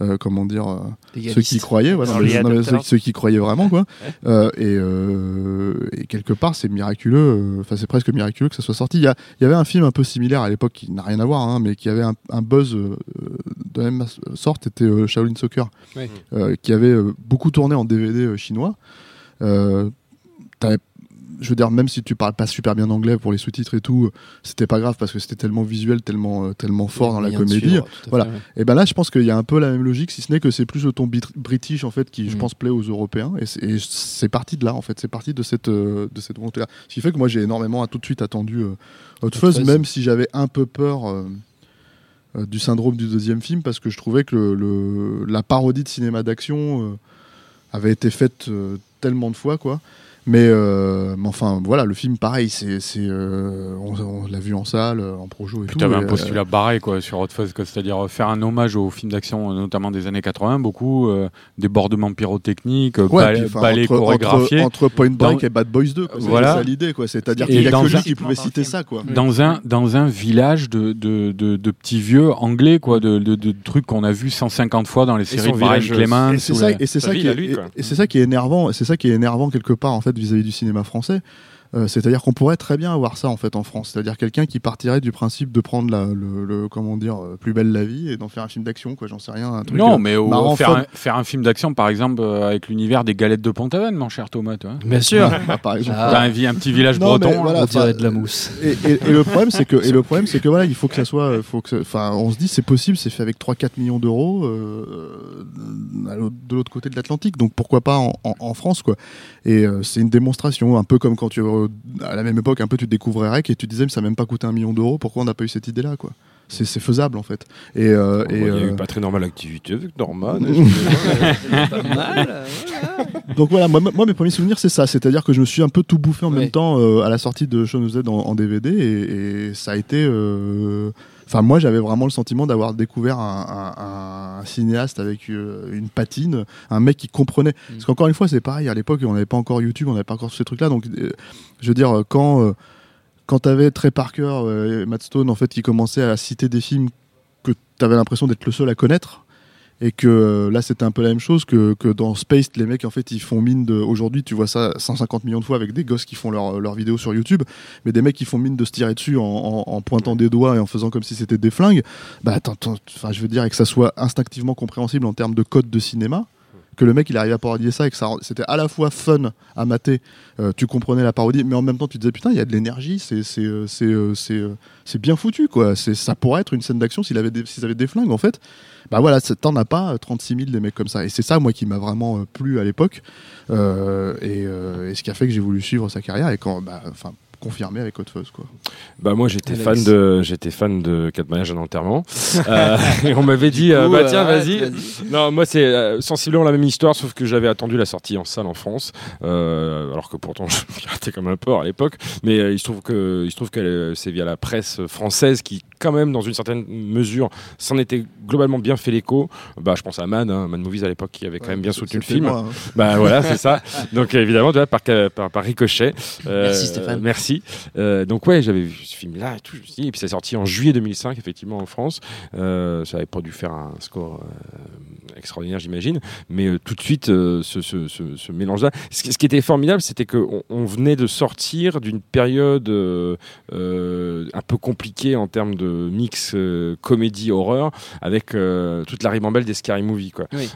euh, comment dire euh, ceux qui croyaient, voilà, non, ceux, qui croyaient vraiment quoi. Euh, et, euh, et quelque part c'est miraculeux, euh, enfin c'est presque miraculeux que ça soit sorti. Il y, avait un film un peu similaire à l'époque qui n'a rien à voir, hein, mais qui avait un, un buzz euh, de la même sorte, c'était euh, Shaolin Soccer, Oui. euh, qui avait euh, beaucoup tourné en DVD euh, chinois. Euh, t'avais- je veux dire, même si tu parles pas super bien anglais pour les sous-titres et tout, c'était pas grave parce que c'était tellement visuel, tellement, euh, tellement fort dans la comédie. suivre, tout à fait, Voilà. ouais. Et ben là, je pense qu'il y a un peu la même logique, si ce n'est que c'est plus le ton british en fait qui, je Mm. pense, plaît aux Européens. Et c'est- parti de là, en fait. C'est parti de cette, euh, de cette volonté-là. Ce qui fait que moi, j'ai énormément, tout de suite attendu euh, Hot Fuzz, même si j'avais un peu peur. euh, du syndrome du deuxième film parce que je trouvais que le, le- la parodie de cinéma d'action avait été faite tellement de fois quoi mais, euh, mais enfin voilà le film pareil c'est c'est, euh, on, on l'a vu en salle euh, en projo et Puis tout t'avais et, un euh, postulat barré quoi, sur Hot Fuzz, c'est-à-dire euh, faire un hommage aux films d'action, euh, notamment des années 80, beaucoup, euh, débordements pyrotechniques, euh, ouais, ballets entre, chorégraphiés. entre, entre Point Break Dans- et Bad Boys 2 quoi, c'est Voilà. ça l'idée quoi. C'est-à-dire Et qu'il y a que lui qui pouvait citer ça quoi. Dans un dans un village de de, de, de petits vieux anglais quoi de, de, de trucs qu'on a vu 150 fois dans les séries de Brian village, euh, Clements et c'est ça, et c'est ça qui est, énervant, et c'est ça qui est énervant quelque part en fait vis-à-vis du cinéma français. Euh, c'est-à-dire qu'on pourrait très bien avoir ça en fait en France, c'est-à-dire quelqu'un qui partirait du principe de prendre la, le, le- comment dire euh, plus belle la vie et d'en faire un film d'action quoi, j'en sais rien, un truc. non euh, mais marrant, faire, un, faire un film d'action par exemple euh, avec l'univers des galettes de Pont-Aven mon cher Thomas toi. Bien sûr. bah, par exemple. Ah. Un, petit village Non, breton voilà. hein. On dirait de la mousse. Et, et- et le problème c'est que et le problème c'est que voilà il faut que ça soit faut que enfin on se dit c'est possible c'est fait avec 3-4 millions d'euros euh, de l'autre côté de l'Atlantique donc pourquoi pas en, en- en France quoi et euh, c'est une démonstration un peu comme quand tu euh, à la même époque un peu tu découvrais Rec et tu disais mais ça n'a même pas coûté un million d'euros pourquoi on n'a pas eu cette idée là quoi? C'est faisable en fait et, euh, et, Il y a eu pas très normal activité avec Norman. Pas mal. Donc voilà, moi, moi, mes premiers souvenirs c'est ça, c'est-à-dire que je me suis un peu tout bouffé en Ouais. même temps euh, à la sortie de Shaun of Dead en, en DVD et, et ça a été. Euh, Enfin, moi j'avais vraiment le sentiment d'avoir découvert un, un- un cinéaste avec euh, une patine, un mec qui comprenait. Mm. Parce qu'encore une fois, c'est pareil, à l'époque on n'avait pas encore YouTube, on n'avait pas encore tous ces trucs-là, donc euh, je veux dire, quand. euh, quand t'avais Trey Parker euh, et Matt Stone en fait qui commençaient à citer des films que t'avais l'impression d'être le seul à connaître et que euh, là c'était un peu la même chose que, dans Spaced les mecs en fait ils font mine de aujourd'hui tu vois ça 150 millions de fois avec des gosses qui font leurs leurs vidéos sur YouTube mais des mecs qui font mine de se tirer dessus en, pointant des doigts et en faisant comme si c'était des flingues. Bah attends, attends, enfin je veux dire et que ça soit instinctivement compréhensible en termes de code de cinéma que le mec il arrive à parodier ça et que c'était à la fois fun à mater euh, tu comprenais la parodie mais en même temps tu disais putain il y a de l'énergie c'est euh, euh, bien foutu quoi. Ça pourrait être une scène d'action s'il avait s'ils avaient des flingues en fait. Bah voilà t'en as pas euh, 36 000 des mecs comme ça. Et c'est ça moi qui m'a vraiment plu à l'époque. Et, et ce qui a fait que j'ai voulu suivre sa carrière et quand bah confirmé avec Hot Fuzz quoi Bah moi j'étais fan de j'étais fan de quatre mariages et un enterrement. Euh, et on m'avait dit euh, bah tiens euh, vas-y. non moi c'est euh, sensiblement la même histoire sauf que j'avais attendu la sortie en salle en France euh, alors que pourtant je piratais comme un porc à l'époque. Mais euh, il se trouve que il se trouve que euh, c'est via la presse française qui quand même dans une certaine mesure s'en était globalement bien fait l'écho. Bah je pense à Mad, hein, Mad Movies à l'époque qui avait quand même bien soutenu le film. moi, hein. Bah voilà, c'est ça. Donc évidemment, tu vois, par, par, par ricochet. Euh, Merci, Stéphane. Merci. Euh, donc ouais, j'avais vu ce film-là et tout. Et puis c'est sorti en juillet 2005, effectivement, en France. Euh, ça avait pas dû faire un score euh, extraordinaire, j'imagine. Mais euh, tout de suite, euh, ce, ce, ce, ce mélange-là. Ce, qui- était formidable, c'était qu'on on venait de sortir d'une période euh, un peu compliquée en termes de mix comédie-horreur avec toute la ribambelle des Scary Movie, quoi. Oui.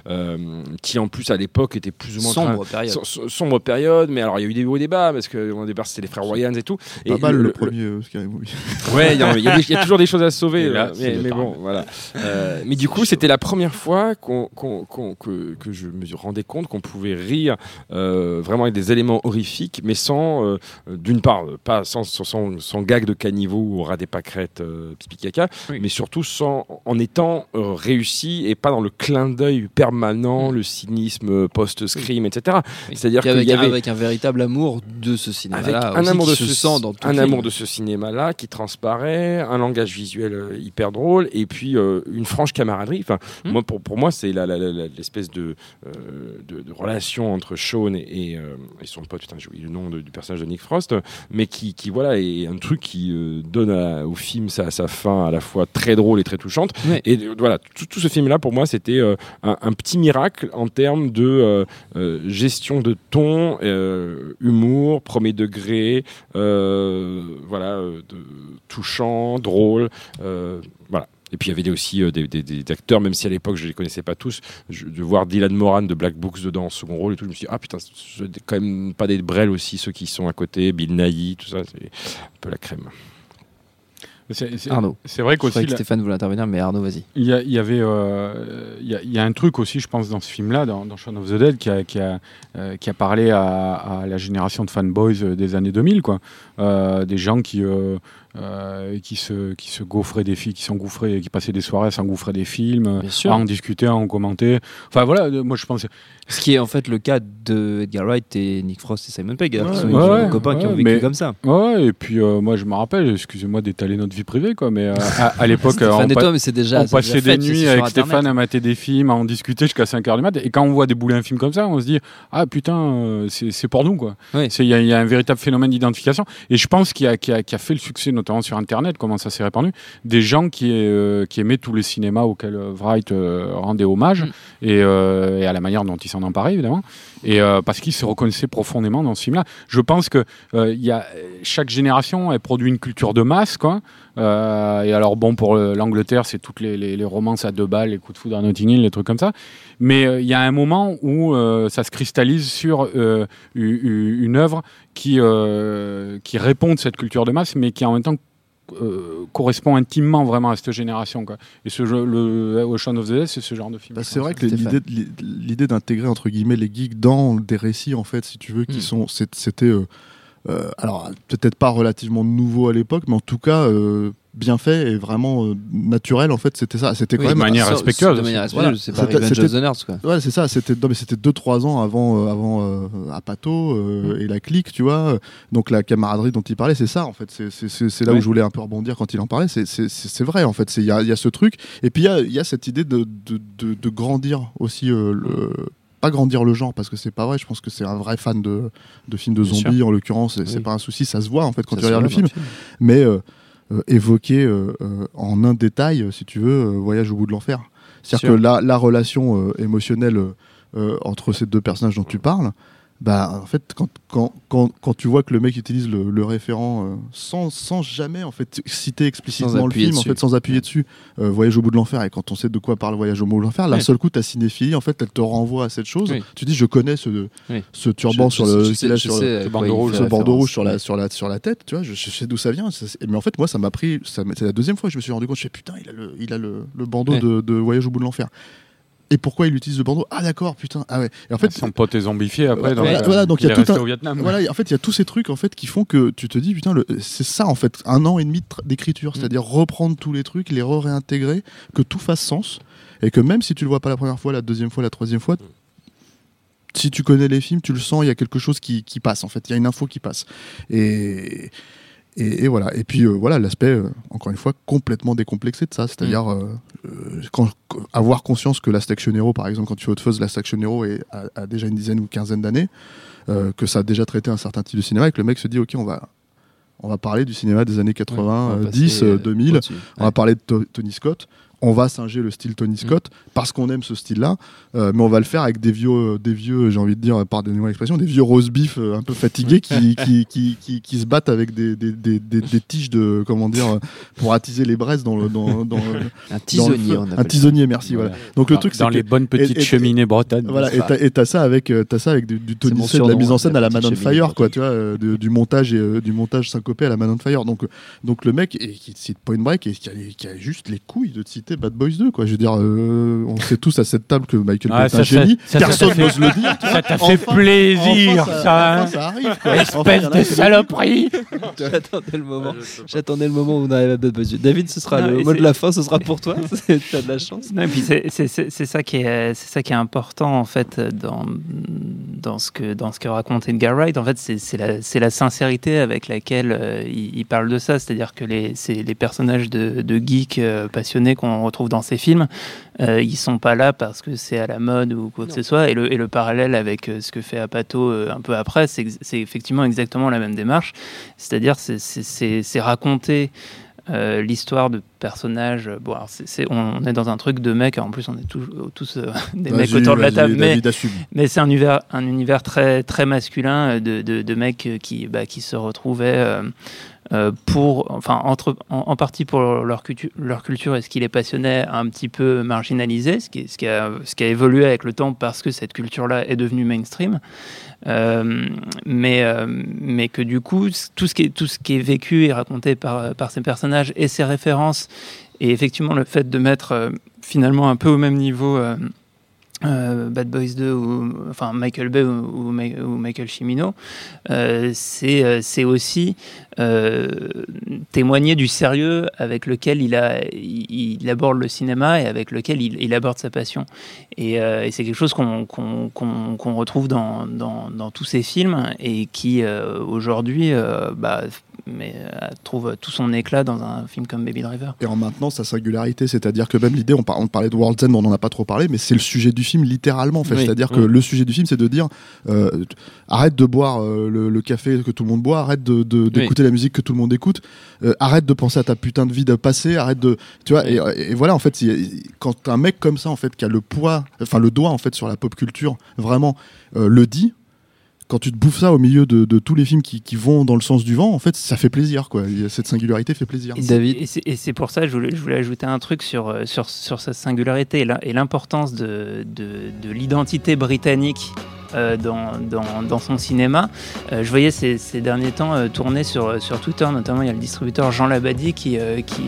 Qui en plus à l'époque était plus ou moins Sombre période. Som- som- sombre période, mais alors il y a eu des hauts et bas parce que au départ c'était les frères Wayans et tout. Et pas mal le, premier euh, Scary Movie. Ouais, il y, a- y y toujours des choses à sauver, Et là, mais, le mais bon, voilà. Mais du coup, c'était la première fois qu'on, qu'on- qu'on- que, que je me rendais compte qu'on pouvait rire euh, vraiment avec des éléments horrifiques, mais sans, euh, d'une part, pas sans, sans, sans, gag de caniveau ou rat des pâquerettes, euh, pipi caca, Oui. mais surtout sans, en étant réussi et pas dans le clin d'œil permanent, Mm. le cynisme post-scream, etc. Oui. C'est-à-dire qu'il avec, y avait avec un véritable amour de ce avec cinéma-là. un amour de se ce, dans tout un amour de ce cinéma-là qui transparaît, un langage visuel hyper drôle et puis euh, une franche camaraderie. Enfin, Hmm. moi, pour, pour moi, c'est l'espèce de, euh, de, de relation entre Sean et, et, euh, et son pote. Putain, j'ai oublié le nom de- du personnage de Nick Frost, mais qui, qui voilà est un truc qui euh, donne à- au film sa, sa fin à la fois très drôle et très touchante. Ouais. Et voilà, tout, tout ce film-là, pour moi, c'était un, un petit miracle en termes de gestion de ton, humour, premier degré, voilà, de, touchant, drôle, voilà. Et puis il y avait aussi euh, des, des- des acteurs, même si à l'époque je les connaissais pas tous, je- de voir Dylan Moran de Black Books dedans en second rôle et tout, je me suis dit, ah putain, c'est quand même pas des brels aussi, ceux qui sont à côté, Bill Nighy, tout ça, c'est un peu la crème. C'est- c'est- Arnaud. C'est vrai Je croyais qu'aussi, que Stéphane voulait intervenir, mais Arnaud, vas-y. il y, a- il y avait, euh, il y, a- il y a un truc aussi, je pense, dans ce film-là, dans, dans Shaun of the Dead, qui a, qui a, euh, qui a parlé à, à la génération de fanboys des années 2000, quoi. Euh, des gens qui, euh, qui se, qui se gaufraient des films, qui s'engouffraient, qui passaient des soirées à s'engouffrer des films, à en discuter, à en commenter. Enfin voilà, euh, moi je pense. Ce qui est en fait le cas de Edgar Wright et Nick Frost et Simon Pegg, alors Ouais, sont ouais, des ouais, copains qui ont vécu mais- comme ça. Ouais, et puis euh, moi je me rappelle, excusez-moi d'étaler notre vie privée, quoi, mais euh, à, à l'époque, on, et pa- toi, mais c'est déjà. on c'est déjà passait fait, des nuits avec Internet. Stéphane à mater des films, à en discuter jusqu'à 5h du mat. Et quand on voit débouler un film comme ça, on se dit Ah putain, euh, c'est pour nous, quoi. Il y, a- il y a un véritable phénomène d'identification. Et je pense qu'il y, a- qu'il y a- qu'il y a fait le succès, notamment sur Internet, comment ça s'est répandu, des gens qui, euh, qui aimaient tous les cinémas auxquels euh, Wright euh, rendait hommage, Mm. et, euh, et à la manière dont il s'en emparait, évidemment. Et parce qu'ils se reconnaissaient profondément dans ce film-là. Je pense que il y a, chaque génération, elle produit une culture de masse, quoi. Euh, et alors, bon, pour le- l'Angleterre, c'est toutes les, les- les romances à deux balles, les coups de foudre à Notting Hill, les trucs comme ça. Mais euh, il y a un moment où euh, ça se cristallise sur euh, une œuvre qui, euh, qui répond de cette culture de masse, mais qui en même temps euh, correspond intimement vraiment à cette génération. Quoi. Et ce jeu, le Ocean of the Dead, c'est ce genre de film. Bah, c'est vrai que l'idée d'intégrer entre guillemets les geeks dans des récits en fait si tu veux qui Mm. sont c'était euh, euh, alors peut-être pas relativement nouveau à l'époque mais en tout cas euh, bien fait et vraiment euh, naturel en fait c'était ça c'était quand Oui, même de manière ça, respectueuse De aussi. manière Voilà. respectueuse, c'est pas C'était- Revenge c'était- of the Nerds, quoi. Ouais, c'est ça. C'était non, mais c'était deux trois ans avant euh, avant euh, Apato euh, et la clique, tu vois. Donc la camaraderie dont il parlait, c'est ça en fait. C'est c'est- c'est c'est là Ouais. où je voulais un peu rebondir quand il en parlait. C'est vrai en fait. C'est il y a, il y a ce truc et puis il y a, il y a cette idée de de, de, de grandir aussi euh, le pas grandir le genre parce que c'est pas vrai. Je pense que c'est un vrai fan de de films de Bien zombies en l'occurrence. C'est Oui. pas un souci, ça se voit en fait quand Ça tu regardes le film. Mais euh, euh, évoquer euh, en un détail, si tu veux, Voyage au bout de l'enfer. C'est-à-dire que la, la relation émotionnelle entre ces deux personnages dont tu parles, bah, en fait, quand, quand, quand, quand tu vois que le mec utilise le, le référent euh, sans, sans jamais en fait, citer explicitement le film, en fait, sans appuyer dessus, euh, Voyage au bout de l'enfer, et quand on sait de quoi parle Voyage au bout de l'enfer, d'un Oui. seul coup, ta cinéphilie, en fait, elle te renvoie à cette chose. Oui. Tu dis, je connais ce, Oui. ce turban Je- sur le, sais- sur sais ce quoi bandeau rouge, fait ce bandeau référence. rouge sur la, sur, la, sur la tête, tu vois, je, je sais d'où ça vient. ça- mais en fait, moi, ça m'a pris. C'est la deuxième fois que je me suis rendu compte. Je fais putain, il a le, il a le, le bandeau Ouais. de, de Voyage au bout de l'enfer. Et pourquoi il utilise le bandeau Ah, d'accord, putain. Ah ouais. Et en fait, Son pote est zombifié après. Voilà, euh, voilà, donc il y a tout un- au Vietnam. voilà, en fait, il y a tous ces trucs en fait qui font que tu te dis putain, le- c'est ça en fait, un an et demi d'écriture, Mm. c'est-à-dire reprendre tous les trucs, les réintégrer, que tout fasse sens, et que même si tu le vois pas la première fois, la deuxième fois, la troisième fois, si tu connais les films, tu le sens, il y a quelque chose qui, qui passe en fait, il y a une info qui passe, et et, et voilà. Et puis euh, voilà l'aspect, euh, encore une fois, complètement décomplexé de ça. C'est-à-dire euh, euh, avoir conscience que Last Action Hero, par exemple, quand tu fais Hot Fuzz, Last Action Hero est, a, a déjà une dizaine ou quinzaine d'années, que ça a déjà traité un certain type de cinéma, et que le mec se dit, ok, on va, on va parler du cinéma des années 80, On va euh, passer, 10, euh, euh, 2000. au-dessus. On va parler de To- Tony Scott. On va singer le style Tony Scott parce qu'on aime ce style-là, euh, mais on va le faire avec des vieux, euh, des vieux, j'ai envie de dire, pardonnez-moi l'expression, des vieux rose beef euh, un peu fatigués qui, qui, qui, qui, qui se battent avec des, des, des, des, des tiges de, comment dire, pour attiser les braises dans le, dans, dans, le- Un dans le tisonnier, feu. on un tisonnier, merci. Voilà. Donc le Dans- truc, c'est dans que- les bonnes petites et- et- cheminées bretonnes. voilà, et t'as- ça avec t'as ça avec du, du Tony Scott, de la mise en scène la à la Man on Fire, quoi, tu vois, de- du montage et du montage syncopé à la Man on Fire. Donc, donc le mec et qui cite Point Break et qui a, les- qui a juste les couilles de citer Bad Boys 2, quoi. Je veux dire, euh, on sait tous à cette table que Michael Ah, Bay est un génie. ça, Personne n'ose le dire. Ça t'a fait Enfin- plaisir, enfin, ça, enfin, ça arrive. quoi. Espèce de saloperie J'attendais le moment. J'attendais le moment où on arrive à Bad Boys. David, ce sera Non, le mot de la fin, ce sera pour toi. T'as de la chance. Non, et puis c'est- c'est c'est- c'est ça qui est c'est ça qui est important en fait dans dans ce que dans ce que raconte Edgar Wright. En fait, c'est c'est la c'est la sincérité avec laquelle euh, il, il parle de ça. C'est-à-dire que les c'est les personnages de, de geeks euh, passionnés qu'on retrouve dans ces films, euh, ils sont pas là parce que c'est à la mode ou quoi que ce soit. Et le et le parallèle avec euh, ce que fait Apato euh, un peu après, c'est effectivement exactement la même démarche. C'est-à-dire c'est c'est- c'est c'est raconter euh, l'histoire de personnages. Bon, alors c'est, c'est- on est dans un truc de mecs. En plus, on est tous, tous euh, des mecs autour de la table, mais, c'est un univers, un univers très, très masculin de, de, de mecs qui, bah, qui se retrouvaient. euh, pour, enfin, entre, en, partie pour leur, leur culture et ce qui les passionnait, un petit peu marginalisé, ce qui, ce, qui a, ce qui a évolué avec le temps parce que cette culture-là est devenue mainstream. Euh, mais, euh, mais que du coup, tout ce qui est, tout ce qui est vécu et raconté par, par ces personnages et ces références, et effectivement le fait de mettre euh, finalement un peu au même niveau euh, Bad Boys 2 ou enfin Michael Bay ou, Michael Cimino, euh, c'est euh, aussi euh, témoigner du sérieux avec lequel il, aborde le cinéma et avec lequel il, aborde sa passion. Et, c'est quelque chose qu'on retrouve dans, dans, tous ces films et qui aujourd'hui bah, mais, euh, trouve tout son éclat dans un film comme Baby Driver. Et en maintenant sa singularité, c'est-à-dire que même l'idée, on, par- on parlait de World's End, on n'en a pas trop parlé, mais c'est le sujet du film littéralement. En fait. Oui. C'est-à-dire que le sujet du film, c'est de dire euh, arrête de boire euh, le, le café que tout le monde boit, arrête d'écouter la musique que tout le monde écoute, euh, arrête de penser à ta putain de vie de passé, arrête de, tu vois. Et, et voilà, en fait, quand un mec comme ça, en fait, qui a le poids, enfin le doigt en fait sur la pop culture, vraiment le dit. Quand tu te bouffes ça au milieu de, de tous les films qui, qui vont dans le sens du vent, en fait, ça fait plaisir, quoi. Cette singularité fait plaisir. Et c'est- David Et c'est- pour ça que je voulais, je voulais ajouter un truc sur, euh, sur, sur sa singularité et la- et l'importance de, de, de l'identité britannique. Euh, dans, dans, dans son cinéma. Euh, je voyais ces, ces derniers temps euh, tourner sur, sur Twitter, notamment il y a le distributeur Jean Labadie qui, qui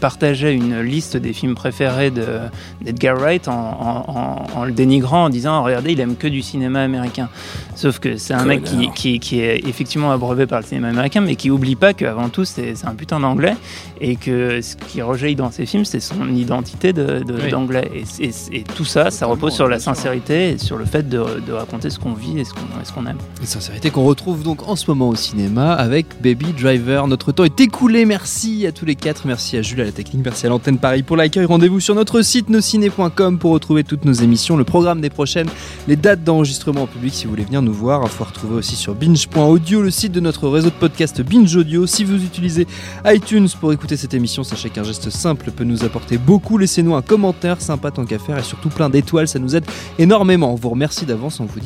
partageait une liste des films préférés de- d'Edgar Wright en, en- en- en le dénigrant, en disant regardez, il aime que du cinéma américain. Sauf que c'est un mec qui, Connard. qui, qui est effectivement abreuvé par le cinéma américain, mais qui oublie pas qu'avant tout, c'est un putain d'anglais et que ce qui rejaillit dans ses films, c'est son identité de- de- Oui. d'anglais. Et, tout ça, ça repose sur la sincérité et sur le fait de, de raconter ce qu'on vit et ce qu'on et aime. Une sincérité qu'on retrouve donc en ce moment au cinéma avec Baby Driver. Notre temps est écoulé. Merci à tous les quatre. Merci à Jules à la technique. Merci à l'antenne Paris pour l'accueil. Rendez-vous sur notre site nosciné.com pour retrouver toutes nos émissions, le programme des prochaines, les dates d'enregistrement en public si vous voulez venir nous voir. Il faut retrouver aussi sur binge.audio le site de notre réseau de podcast Binge Audio. Si vous utilisez iTunes pour écouter cette émission, sachez qu'un geste simple peut nous apporter beaucoup. Laissez-nous un commentaire sympa tant qu'à faire et surtout plein d'étoiles. Ça nous aide énormément. On vous remercie d'avance. On vous dit